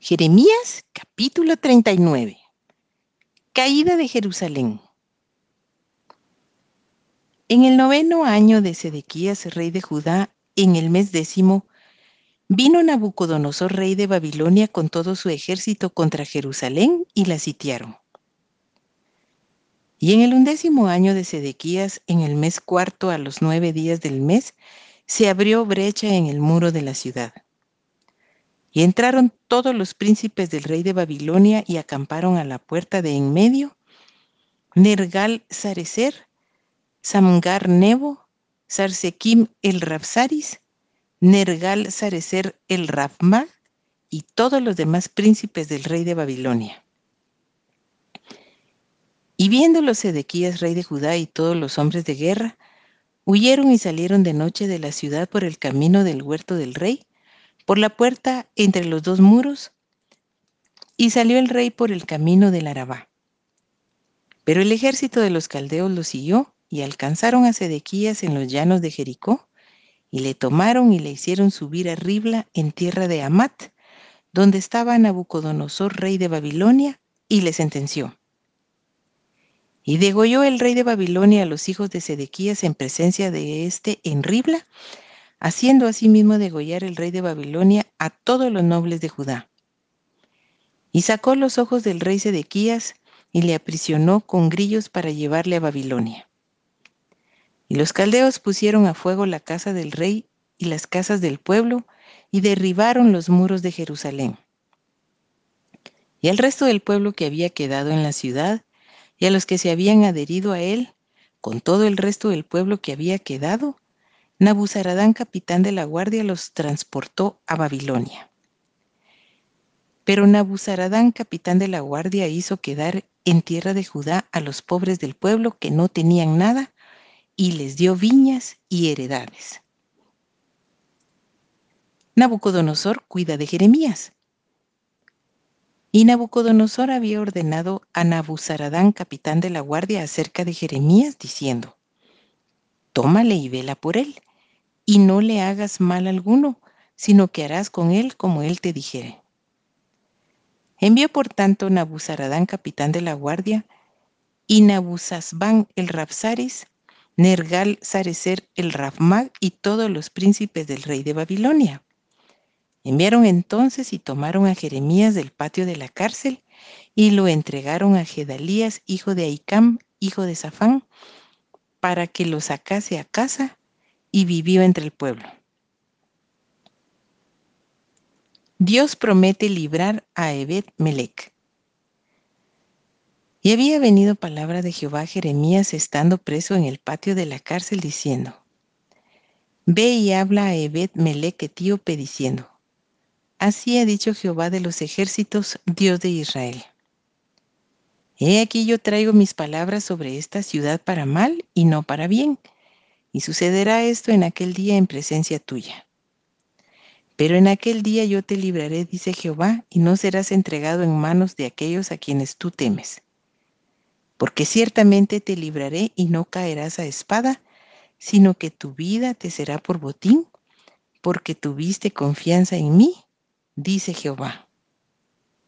Jeremías capítulo 39. Caída de Jerusalén. En el noveno año de Sedequías, rey de Judá, en el mes décimo, vino Nabucodonosor, rey de Babilonia, con todo su ejército contra Jerusalén y la sitiaron. Y en el undécimo año de Sedequías, en el mes cuarto a los nueve días del mes, se abrió brecha en el muro de la ciudad y entraron todos los príncipes del rey de Babilonia y acamparon a la puerta de en medio, Nergal Sarecer, Samgar Nebo, Sarsekim el Rapsaris, Nergal Sarecer el Rafma y todos los demás príncipes del rey de Babilonia. Y viéndolo Sedequías, rey de Judá, y todos los hombres de guerra, huyeron y salieron de noche de la ciudad por el camino del huerto del rey, por la puerta entre los dos muros, y salió el rey por el camino del Arabá. Pero el ejército de los caldeos lo siguió y alcanzaron a Sedequías en los llanos de Jericó, y le tomaron y le hicieron subir a Ribla en tierra de Amat, donde estaba Nabucodonosor, rey de Babilonia, y le sentenció. Y degolló el rey de Babilonia a los hijos de Sedequías en presencia de éste en Ribla, haciendo asimismo degollar el rey de Babilonia a todos los nobles de Judá. Y sacó los ojos del rey Sedequías y le aprisionó con grillos para llevarle a Babilonia. Y los caldeos pusieron a fuego la casa del rey y las casas del pueblo y derribaron los muros de Jerusalén. Y al resto del pueblo que había quedado en la ciudad y a los que se habían adherido a él, con todo el resto del pueblo que había quedado, Nabuzaradán, capitán de la guardia, los transportó a Babilonia. Pero Nabuzaradán, capitán de la guardia, hizo quedar en tierra de Judá a los pobres del pueblo que no tenían nada y les dio viñas y heredades. Nabucodonosor cuida de Jeremías. Y Nabucodonosor había ordenado a Nabuzaradán, capitán de la guardia, acerca de Jeremías, diciendo, Tómale y vela por él, y no le hagas mal alguno, sino que harás con él como él te dijere. Envió por tanto Nabuzaradán, capitán de la guardia, y Nabuzazbán el Rapsaris, Nergal Sarecer el Rafmag y todos los príncipes del rey de Babilonia. Enviaron entonces y tomaron a Jeremías del patio de la cárcel y lo entregaron a Gedalías, hijo de Aicam, hijo de Safán, para que lo sacase a casa y vivió entre el pueblo. Dios promete librar a Ebed Melech. Y había venido palabra de Jehová a Jeremías estando preso en el patio de la cárcel diciendo, Ve y habla a Ebed Melech etíope diciendo, Así ha dicho Jehová de los ejércitos, Dios de Israel. He aquí yo traigo mis palabras sobre esta ciudad para mal y no para bien, y sucederá esto en aquel día en presencia tuya. Pero en aquel día yo te libraré, dice Jehová, y no serás entregado en manos de aquellos a quienes tú temes. Porque ciertamente te libraré y no caerás a espada, sino que tu vida te será por botín, porque tuviste confianza en mí, dice Jehová.